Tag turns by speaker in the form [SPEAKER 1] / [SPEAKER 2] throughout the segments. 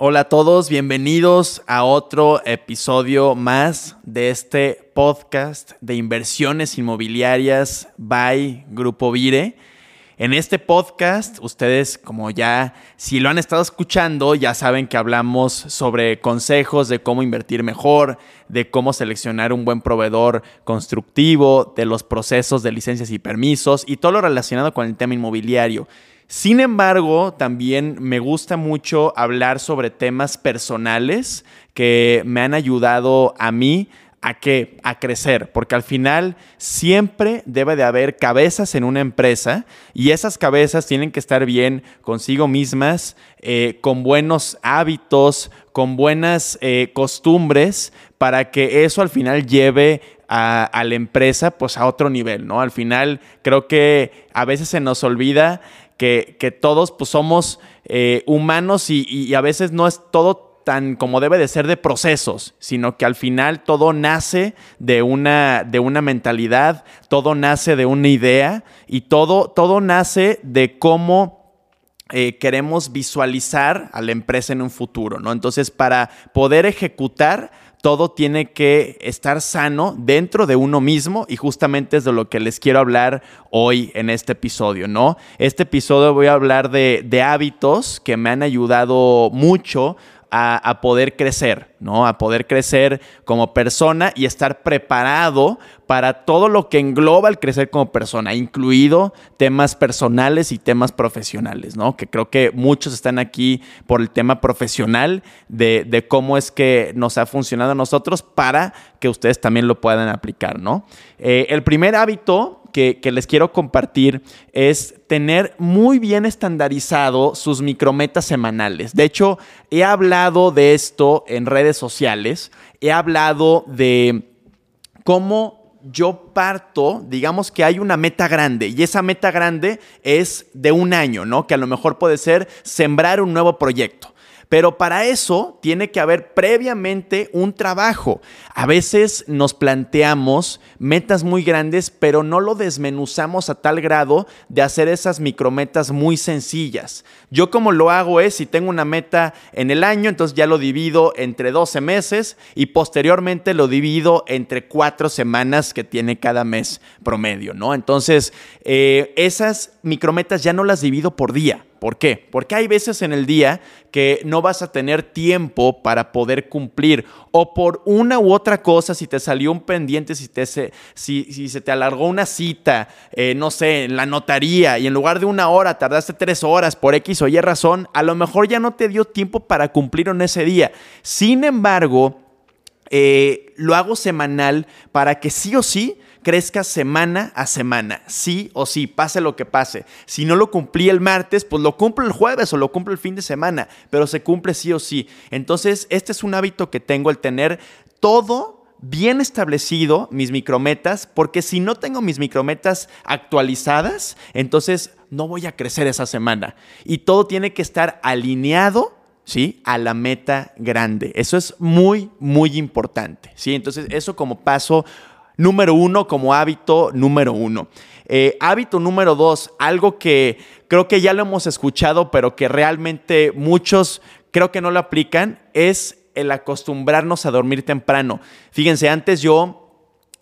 [SPEAKER 1] Hola a todos, bienvenidos a otro episodio más de este podcast de inversiones inmobiliarias by Grupo Vire. En este podcast, ustedes como ya, si lo han estado escuchando, ya saben que hablamos sobre consejos de cómo invertir mejor, de cómo seleccionar un buen proveedor constructivo, de los procesos de licencias y permisos y todo lo relacionado con el tema inmobiliario. Sin embargo, también me gusta mucho hablar sobre temas personales que me han ayudado a mí a qué? A crecer, porque al final siempre debe de haber cabezas en una empresa y esas cabezas tienen que estar bien consigo mismas, eh, con buenos hábitos, con buenas eh, costumbres, para que eso al final lleve a, la empresa pues a otro nivel, ¿no? Al final creo que a veces se nos olvida que, todos pues, somos eh, humanos y, a veces no es todo tan como debe de ser de procesos, sino que al final todo nace de una, de una mentalidad, todo nace de una idea y todo, todo nace de cómo eh, queremos visualizar a la empresa en un futuro, ¿no? Entonces, para poder ejecutar todo tiene que estar sano dentro de uno mismo y justamente es de lo que les quiero hablar hoy en este episodio, ¿no? Este episodio voy a hablar de, de hábitos que me han ayudado mucho a, poder crecer, ¿no? A poder crecer como persona y estar preparado para todo lo que engloba el crecer como persona, incluido temas personales y temas profesionales, ¿no? Que creo que muchos están aquí por el tema profesional de, cómo es que nos ha funcionado a nosotros para que ustedes también lo puedan aplicar, ¿no? Eh, el primer hábito que, les quiero compartir es tener muy bien estandarizado sus micrometas semanales. De hecho, he hablado de esto en redes sociales, he hablado de cómo yo parto, digamos que hay una meta grande y esa meta grande es de un año, ¿no? Que a lo mejor puede ser sembrar un nuevo proyecto. Pero para eso tiene que haber previamente un trabajo. A veces nos planteamos metas muy grandes, pero no lo desmenuzamos a tal grado de hacer esas micrometas muy sencillas. Yo como lo hago es, si tengo una meta en el año, entonces ya lo divido entre 12 meses y posteriormente lo divido entre cuatro semanas que tiene cada mes promedio, ¿no? Entonces, eh, esas micrometas ya no las divido por día ¿Por qué? Porque hay veces en el día que no vas a tener tiempo para poder cumplir o por una u otra cosa, si te salió un pendiente, si, te se, si, se te alargó una cita, eh, no sé, en la notaría y en lugar de una hora tardaste tres horas por X o Y razón, a lo mejor ya no te dio tiempo para cumplir en ese día. Sin embargo, eh, lo hago semanal para que sí o sí crezca semana a semana, sí o sí, pase lo que pase. Si no lo cumplí el martes, pues lo cumplo el jueves o lo cumplo el fin de semana, pero se cumple sí o sí. Entonces, este es un hábito que tengo, el tener todo bien establecido, mis micrometas, porque si no tengo mis micrometas actualizadas, entonces no voy a crecer esa semana. Y todo tiene que estar alineado ¿sí? A la meta grande. Eso es muy, muy importante, ¿sí? Entonces, eso como paso número uno como hábito número uno. Eh, hábito número dos, algo que creo que ya lo hemos escuchado, pero que realmente muchos creo que no lo aplican, es el acostumbrarnos a dormir temprano. Fíjense, antes yo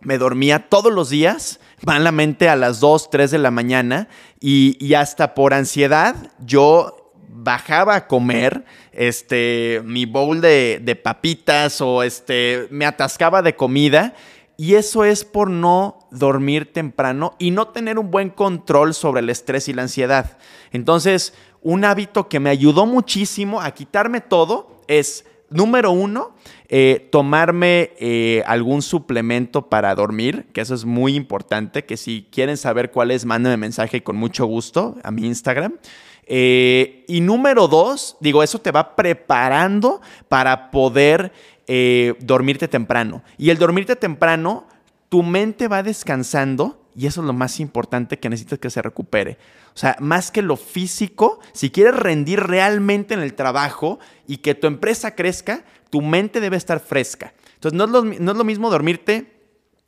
[SPEAKER 1] me dormía todos los días, malamente a las 2, 3 de la mañana, y, y hasta por ansiedad yo bajaba a comer este, mi bowl de, de papitas o este, me atascaba de comida y eso es por no dormir temprano y no tener un buen control sobre el estrés y la ansiedad. Entonces, un hábito que me ayudó muchísimo a quitarme todo es, número uno, eh, tomarme eh, algún suplemento para dormir, que eso es muy importante, que si quieren saber cuál es, mándenme mensaje con mucho gusto a mi Instagram. Eh, y número dos, digo, eso te va preparando para poder eh, dormirte temprano. Y el dormirte temprano, tu mente va descansando y eso es lo más importante que necesitas que se recupere. O sea, más que lo físico, si quieres rendir realmente en el trabajo y que tu empresa crezca, tu mente debe estar fresca. Entonces, no es lo, no es lo mismo dormirte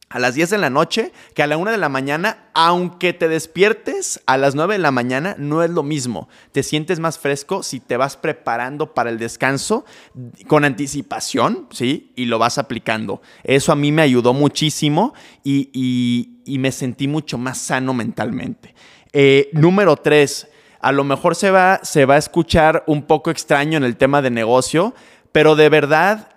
[SPEAKER 1] a las 10 de la noche que a la 1 de la mañana, aunque te despiertes a las 9 de la mañana, no es lo mismo. Te sientes más fresco si te vas preparando para el descanso con anticipación, ¿sí? Y lo vas aplicando. Eso a mí me ayudó muchísimo y, me sentí mucho más sano mentalmente. Eh, número 3, a lo mejor se va, se va a escuchar un poco extraño en el tema de negocio, pero de verdad,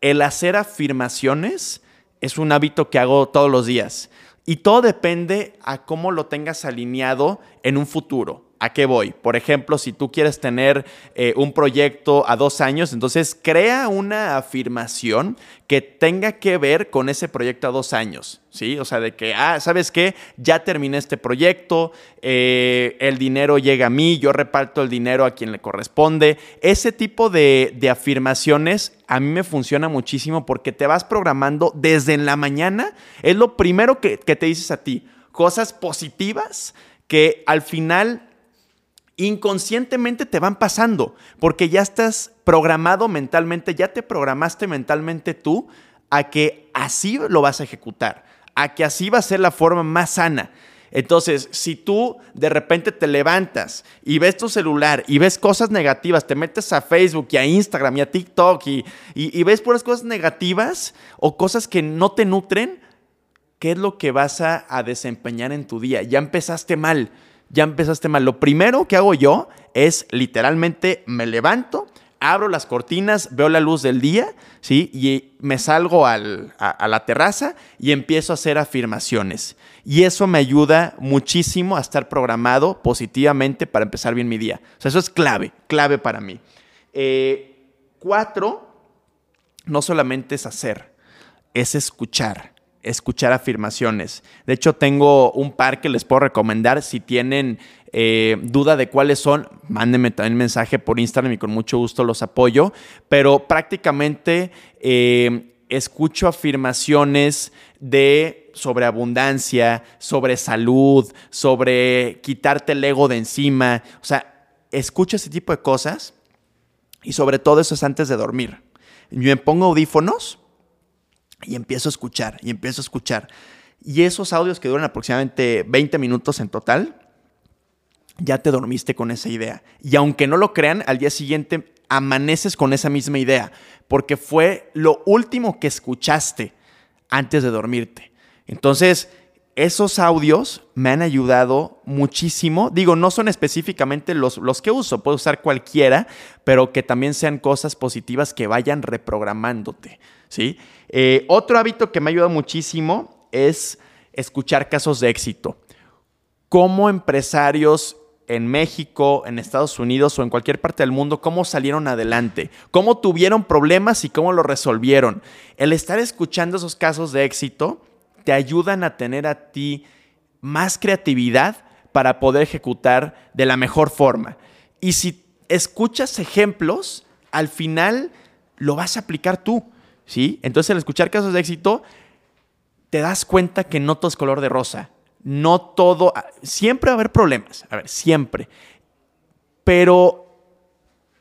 [SPEAKER 1] el hacer afirmaciones es un hábito que hago todos los días. Y todo depende a cómo lo tengas alineado en un futuro. ¿A qué voy? Por ejemplo, si tú quieres tener eh, un proyecto a dos años, entonces crea una afirmación que tenga que ver con ese proyecto a dos años, ¿sí? O sea, de que, ah, ¿sabes qué? Ya terminé este proyecto, eh, el dinero llega a mí, yo reparto el dinero a quien le corresponde. Ese tipo de, de afirmaciones a mí me funciona muchísimo porque te vas programando desde en la mañana, es lo primero que, que te dices a ti, cosas positivas que al final inconscientemente te van pasando, porque ya estás programado mentalmente, ya te programaste mentalmente tú a que así lo vas a ejecutar, a que así va a ser la forma más sana. Entonces, si tú de repente te levantas y ves tu celular y ves cosas negativas, te metes a Facebook y a Instagram y a TikTok y, y, ves puras cosas negativas o cosas que no te nutren, ¿qué es lo que vas a, a desempeñar en tu día? Ya empezaste mal ya empezaste mal. Lo primero que hago yo es literalmente me levanto, abro las cortinas, veo la luz del día, ¿sí? Y me salgo a, la terraza y empiezo a hacer afirmaciones. Y eso me ayuda muchísimo a estar programado positivamente para empezar bien mi día. O sea, eso es clave, clave para mí. Eh, cuatro, no solamente es hacer, es escuchar escuchar afirmaciones. De hecho, tengo un par que les puedo recomendar. Si tienen eh, duda de cuáles son, mándenme también mensaje por Instagram y con mucho gusto los apoyo. Pero prácticamente eh, escucho afirmaciones de sobre abundancia, sobre salud, sobre quitarte el ego de encima. O sea, escucho ese tipo de cosas y sobre todo eso es antes de dormir. Me pongo audífonos y empiezo a escuchar, y empiezo a escuchar. Y esos audios que duran aproximadamente 20 minutos en total, ya te dormiste con esa idea. Y aunque no lo crean, al día siguiente amaneces con esa misma idea, porque fue lo último que escuchaste antes de dormirte. Entonces, esos audios me han ayudado muchísimo. Digo, no son específicamente los, los, que uso, puedo usar cualquiera, pero que también sean cosas positivas que vayan reprogramándote. ¿sí? Eh, otro hábito que me ha ayudado muchísimo es escuchar casos de éxito. Cómo empresarios en México, en Estados Unidos o en cualquier parte del mundo, cómo salieron adelante, cómo tuvieron problemas y cómo lo resolvieron. El estar escuchando esos casos de éxito te ayudan a tener a ti más creatividad para poder ejecutar de la mejor forma. Y si escuchas ejemplos, al final lo vas a aplicar tú. ¿sí? Entonces, al escuchar casos de éxito, te das cuenta que no todo es color de rosa. No todo. Siempre va a haber problemas. A ver, siempre. Pero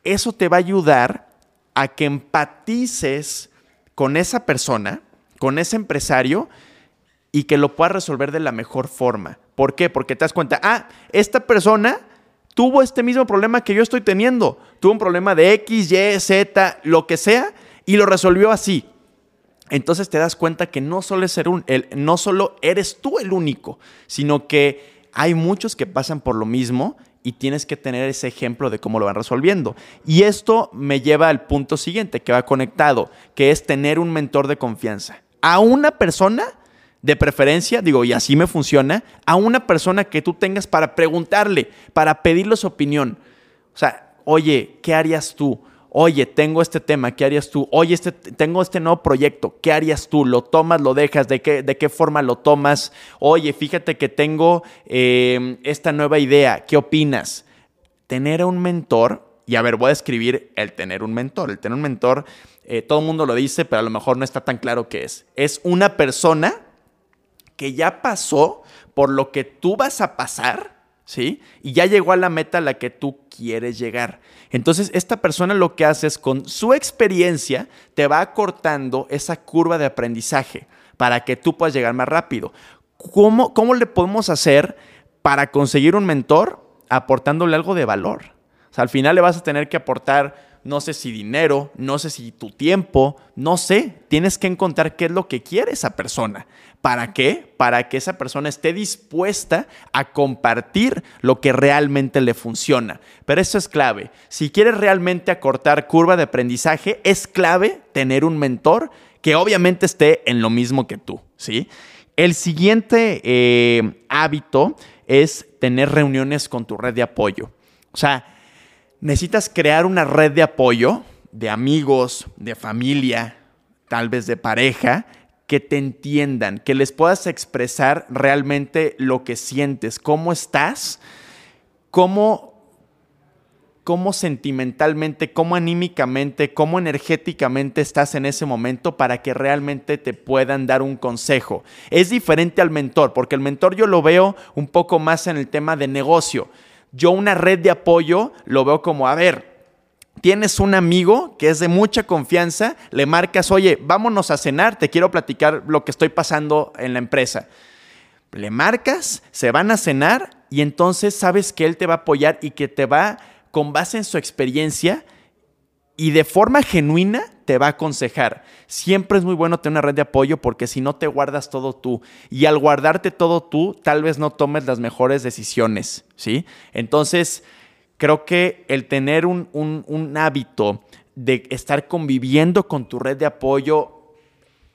[SPEAKER 1] eso te va a ayudar a que empatices con esa persona, con ese empresario, y que lo puedas resolver de la mejor forma. ¿Por qué? Porque te das cuenta, ah, esta persona tuvo este mismo problema que yo estoy teniendo. Tuvo un problema de X, Y, Z, lo que sea, y lo resolvió así. Entonces te das cuenta que no solo, ser un, el, no solo eres tú el único, sino que hay muchos que pasan por lo mismo y tienes que tener ese ejemplo de cómo lo van resolviendo. Y esto me lleva al punto siguiente que va conectado, que es tener un mentor de confianza. A una persona, de preferencia, digo, y así me funciona, a una persona que tú tengas para preguntarle, para pedirle su opinión. O sea, oye, ¿qué harías tú? oye, tengo este tema, ¿qué harías tú? Oye, este, tengo este nuevo proyecto, ¿qué harías tú? ¿Lo tomas, lo dejas? ¿De qué, de qué forma lo tomas? Oye, fíjate que tengo eh, esta nueva idea, ¿qué opinas? Tener un mentor, y a ver, voy a escribir el tener un mentor. El tener un mentor, eh, todo el mundo lo dice, pero a lo mejor no está tan claro qué es. Es una persona que ya pasó por lo que tú vas a pasar, ¿sí? Y ya llegó a la meta a la que tú quieres llegar. Entonces, esta persona lo que hace es con su experiencia te va acortando esa curva de aprendizaje para que tú puedas llegar más rápido. ¿Cómo, cómo le podemos hacer para conseguir un mentor aportándole algo de valor? O sea, al final le vas a tener que aportar no sé si dinero, no sé si tu tiempo, no sé, tienes que encontrar qué es lo que quiere esa persona. ¿Para qué? Para que esa persona esté dispuesta a compartir lo que realmente le funciona. Pero eso es clave. Si quieres realmente acortar curva de aprendizaje, es clave tener un mentor que obviamente esté en lo mismo que tú, ¿sí? El siguiente eh, hábito es tener reuniones con tu red de apoyo. O sea, necesitas crear una red de apoyo de amigos, de familia, tal vez de pareja, que te entiendan, que les puedas expresar realmente lo que sientes, cómo estás, cómo, cómo sentimentalmente, cómo anímicamente, cómo energéticamente estás en ese momento para que realmente te puedan dar un consejo. Es diferente al mentor, porque el mentor yo lo veo un poco más en el tema de negocio yo una red de apoyo lo veo como, a ver, tienes un amigo que es de mucha confianza, le marcas, oye, vámonos a cenar, te quiero platicar lo que estoy pasando en la empresa. Le marcas, se van a cenar y entonces sabes que él te va a apoyar y que te va, con base en su experiencia, y de forma genuina te va a aconsejar. Siempre es muy bueno tener una red de apoyo porque si no te guardas todo tú y al guardarte todo tú tal vez no tomes las mejores decisiones, ¿sí? Entonces creo que el tener un, un hábito de estar conviviendo con tu red de apoyo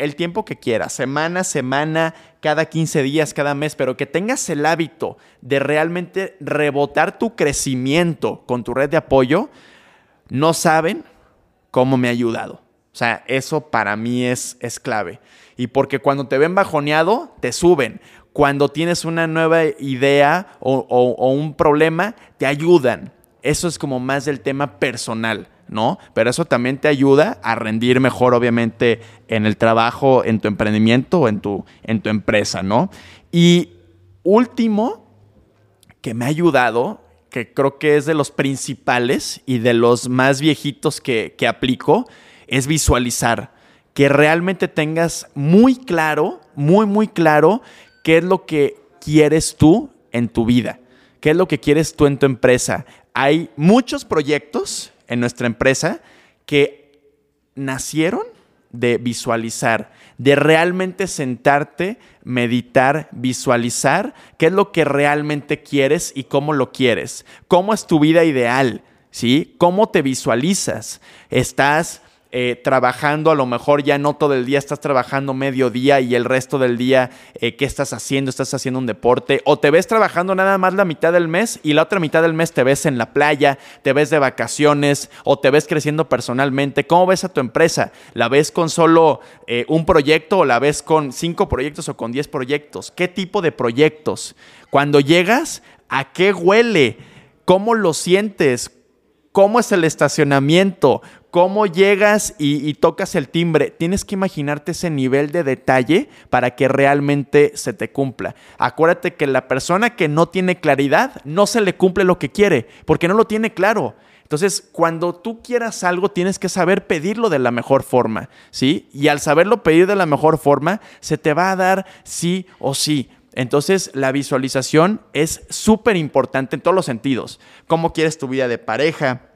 [SPEAKER 1] el tiempo que quieras, semana, semana, cada 15 días, cada mes, pero que tengas el hábito de realmente rebotar tu crecimiento con tu red de apoyo, no saben cómo me ha ayudado. O sea, eso para mí es, es clave. Y porque cuando te ven bajoneado, te suben. Cuando tienes una nueva idea o, un problema, te ayudan. Eso es como más del tema personal, ¿no? Pero eso también te ayuda a rendir mejor, obviamente, en el trabajo, en tu emprendimiento o en tu, en tu empresa, ¿no? Y último, que me ha ayudado que creo que es de los principales y de los más viejitos que, que aplico, es visualizar. Que realmente tengas muy claro, muy, muy claro, qué es lo que quieres tú en tu vida, qué es lo que quieres tú en tu empresa. Hay muchos proyectos en nuestra empresa que nacieron de visualizar, de realmente sentarte, meditar, visualizar qué es lo que realmente quieres y cómo lo quieres, cómo es tu vida ideal, ¿sí? ¿Cómo te visualizas? ¿Estás eh, trabajando, a lo mejor ya no todo el día, estás trabajando medio día y el resto del día, eh, ¿qué estás haciendo? ¿Estás haciendo un deporte? ¿O te ves trabajando nada más la mitad del mes y la otra mitad del mes te ves en la playa, te ves de vacaciones o te ves creciendo personalmente? ¿Cómo ves a tu empresa? ¿La ves con solo eh, un proyecto o la ves con cinco proyectos o con diez proyectos? ¿Qué tipo de proyectos? Cuando llegas, ¿a qué huele? ¿Cómo lo sientes? ¿Cómo es el estacionamiento? cómo llegas y, tocas el timbre. Tienes que imaginarte ese nivel de detalle para que realmente se te cumpla. Acuérdate que la persona que no tiene claridad no se le cumple lo que quiere, porque no lo tiene claro. Entonces, cuando tú quieras algo, tienes que saber pedirlo de la mejor forma, ¿sí? Y al saberlo pedir de la mejor forma, se te va a dar sí o sí. Entonces, la visualización es súper importante en todos los sentidos. ¿Cómo quieres tu vida de pareja?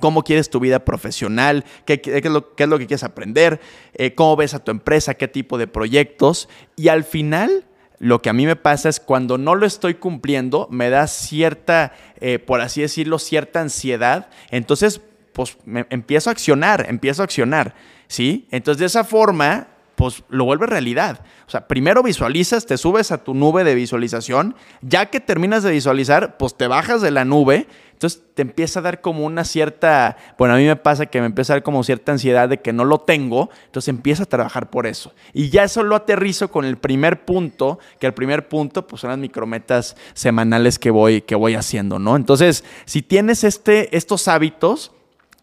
[SPEAKER 1] cómo quieres tu vida profesional, qué, es, lo, que quieres aprender, eh, cómo ves a tu empresa, qué tipo de proyectos. Y al final, lo que a mí me pasa es cuando no lo estoy cumpliendo, me da cierta, eh, por así decirlo, cierta ansiedad. Entonces, pues me, empiezo a accionar, empiezo a accionar, ¿sí? Entonces, de esa forma, pues lo vuelve realidad. O sea, primero visualizas, te subes a tu nube de visualización, ya que terminas de visualizar, pues te bajas de la nube, entonces te empieza a dar como una cierta, bueno, a mí me pasa que me empieza a dar como cierta ansiedad de que no lo tengo, entonces empiezo a trabajar por eso. Y ya eso lo aterrizo con el primer punto, que el primer punto pues son las micrometas semanales que voy, que voy haciendo, ¿no? Entonces, si tienes este, estos hábitos,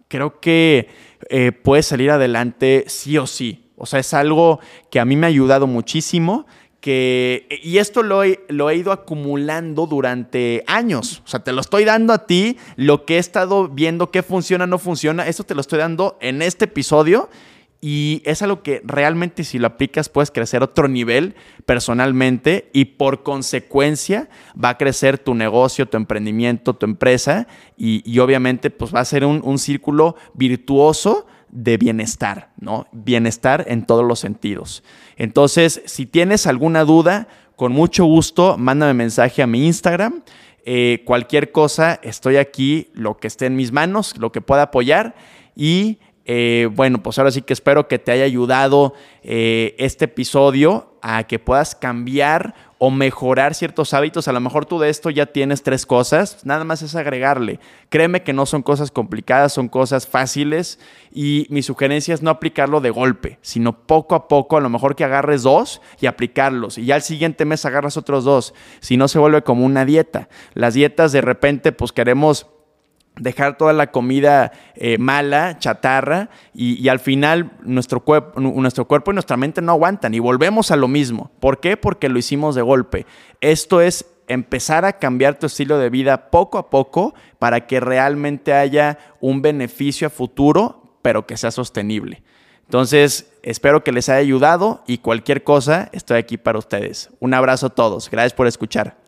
[SPEAKER 1] creo que eh, puedes salir adelante sí o sí. O sea, es algo que a mí me ha ayudado muchísimo, que, y esto lo he, lo he ido acumulando durante años, o sea, te lo estoy dando a ti, lo que he estado viendo, qué funciona, no funciona, esto te lo estoy dando en este episodio y es algo que realmente si lo aplicas puedes crecer otro nivel personalmente y por consecuencia va a crecer tu negocio, tu emprendimiento, tu empresa y, obviamente pues va a ser un, un círculo virtuoso de bienestar, ¿no? Bienestar en todos los sentidos. Entonces, si tienes alguna duda, con mucho gusto, mándame mensaje a mi Instagram. Eh, cualquier cosa, estoy aquí, lo que esté en mis manos, lo que pueda apoyar. Y eh, bueno, pues ahora sí que espero que te haya ayudado eh, este episodio a que puedas cambiar o mejorar ciertos hábitos. A lo mejor tú de esto ya tienes tres cosas, nada más es agregarle. Créeme que no son cosas complicadas, son cosas fáciles y mi sugerencia es no aplicarlo de golpe, sino poco a poco, a lo mejor que agarres dos y aplicarlos y ya al siguiente mes agarras otros dos, si no se vuelve como una dieta. Las dietas de repente pues queremos dejar toda la comida eh, mala, chatarra, y, al final nuestro, nuestro cuerpo y nuestra mente no aguantan y volvemos a lo mismo. ¿Por qué? Porque lo hicimos de golpe. Esto es empezar a cambiar tu estilo de vida poco a poco para que realmente haya un beneficio a futuro, pero que sea sostenible. Entonces, espero que les haya ayudado y cualquier cosa, estoy aquí para ustedes. Un abrazo a todos. Gracias por escuchar.